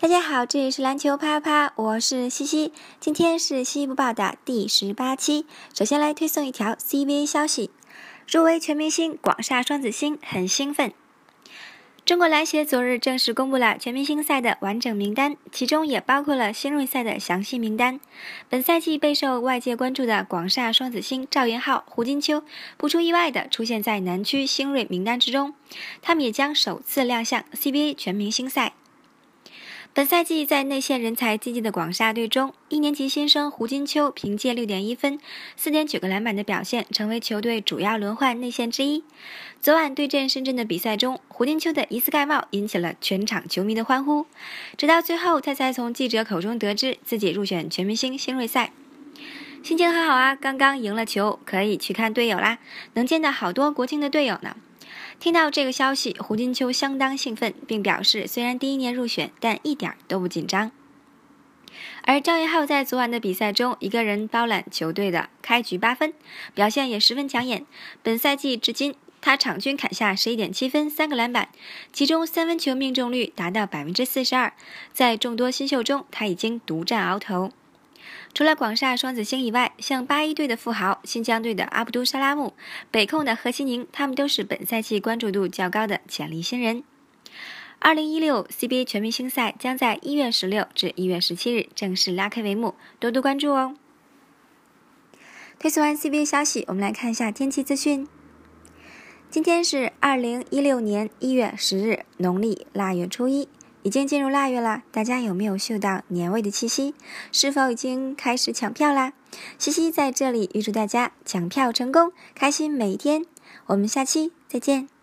大家好，这里是篮球啪啪，我是西西。今天是西西播报的第十八期。首先来推送一条 CBA 消息：入围全明星广厦双子星很兴奋。中国篮协昨日正式公布了全明星赛的完整名单，其中也包括了新锐赛的详细名单。本赛季备受外界关注的广厦双子星赵元昊、胡金秋，不出意外的出现在南区新锐名单之中，他们也将首次亮相 CBA 全明星赛。本赛季在内线人才济济的广厦队中，一年级新生胡金秋凭借六点一分、四点九个篮板的表现，成为球队主要轮换内线之一。昨晚对阵深圳的比赛中，胡金秋的一次盖帽引起了全场球迷的欢呼。直到最后，他才从记者口中得知自己入选全明星新锐赛，心情很好啊！刚刚赢了球，可以去看队友啦，能见到好多国庆的队友呢。听到这个消息，胡金秋相当兴奋，并表示虽然第一年入选，但一点都不紧张。而赵元浩在昨晚的比赛中，一个人包揽球队的开局八分，表现也十分抢眼。本赛季至今，他场均砍下十一点七分、三个篮板，其中三分球命中率达到百分之四十二。在众多新秀中，他已经独占鳌头。除了广厦双子星以外，像八一队的富豪、新疆队的阿卜杜沙拉木、北控的何西宁，他们都是本赛季关注度较高的潜力新人。二零一六 CBA 全明星赛将在一月十六至一月十七日正式拉开帷幕，多多关注哦。推送完 CBA 消息，我们来看一下天气资讯。今天是二零一六年一月十日，农历腊月初一。已经进入腊月了，大家有没有嗅到年味的气息？是否已经开始抢票啦？西西在这里预祝大家抢票成功，开心每一天。我们下期再见。